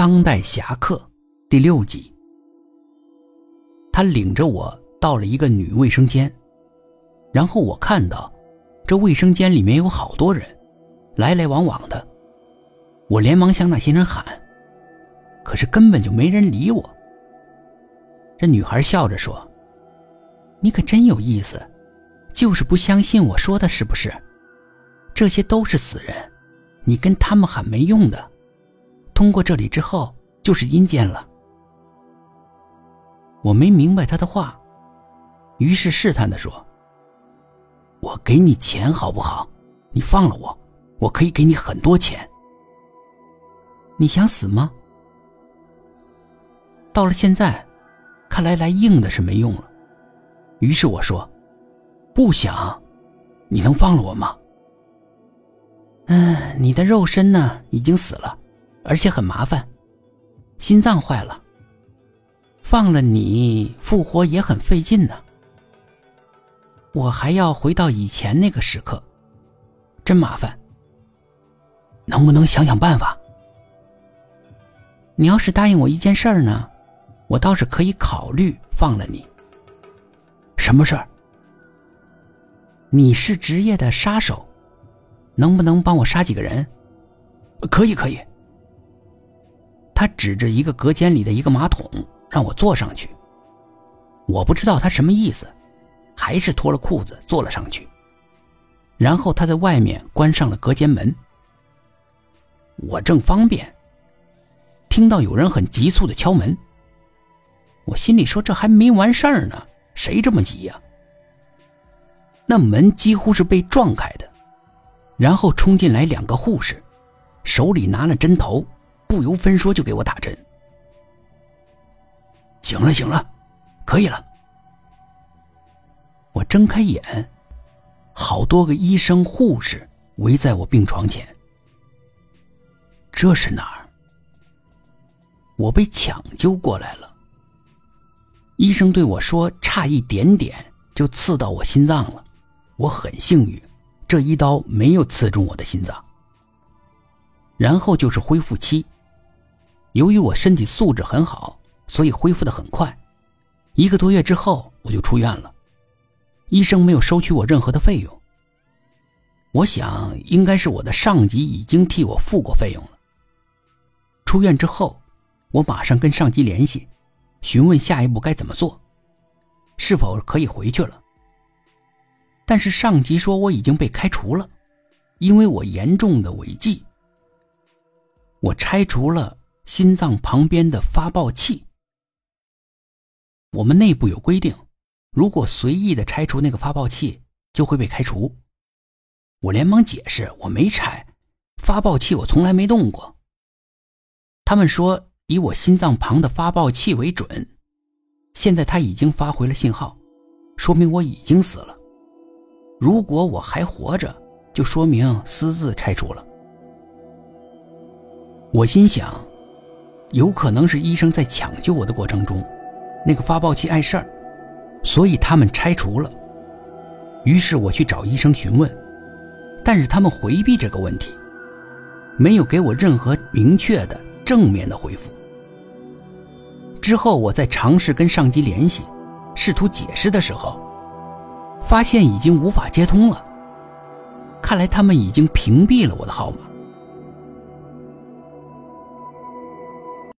当代侠客》第六集。他领着我到了一个女卫生间，然后我看到这卫生间里面有好多人，来来往往的。我连忙向那些人喊，可是根本就没人理我。这女孩笑着说：“你可真有意思，就是不相信我说的，是不是？这些都是死人，你跟他们喊没用的。通过这里之后就是阴间了。”我没明白他的话，于是试探的说：“我给你钱好不好？你放了我，我可以给你很多钱。你想死吗？”到了现在。看来来硬的是没用了，于是我说：“不想，你能放了我吗？”嗯，你的肉身呢已经死了，而且很麻烦，心脏坏了，放了你复活也很费劲呢。我还要回到以前那个时刻，真麻烦。能不能想想办法？你要是答应我一件事儿呢？我倒是可以考虑放了你。什么事儿？你是职业的杀手，能不能帮我杀几个人？可以，可以。他指着一个隔间里的一个马桶，让我坐上去。我不知道他什么意思，还是脱了裤子坐了上去。然后他在外面关上了隔间门。我正方便，听到有人很急促的敲门。我心里说：“这还没完事儿呢，谁这么急呀？”那门几乎是被撞开的，然后冲进来两个护士，手里拿了针头，不由分说就给我打针。醒了，醒了，可以了。我睁开眼，好多个医生护士围在我病床前。这是哪儿？我被抢救过来了。医生对我说：“差一点点就刺到我心脏了，我很幸运，这一刀没有刺中我的心脏。然后就是恢复期，由于我身体素质很好，所以恢复的很快，一个多月之后我就出院了。医生没有收取我任何的费用，我想应该是我的上级已经替我付过费用了。出院之后，我马上跟上级联系。”询问下一步该怎么做，是否可以回去了？但是上级说我已经被开除了，因为我严重的违纪。我拆除了心脏旁边的发报器。我们内部有规定，如果随意的拆除那个发报器，就会被开除。我连忙解释我没拆，发报器我从来没动过。他们说。以我心脏旁的发报器为准，现在它已经发回了信号，说明我已经死了。如果我还活着，就说明私自拆除了。我心想，有可能是医生在抢救我的过程中，那个发报器碍事儿，所以他们拆除了。于是我去找医生询问，但是他们回避这个问题，没有给我任何明确的正面的回复。之后，我在尝试跟上级联系，试图解释的时候，发现已经无法接通了。看来他们已经屏蔽了我的号码。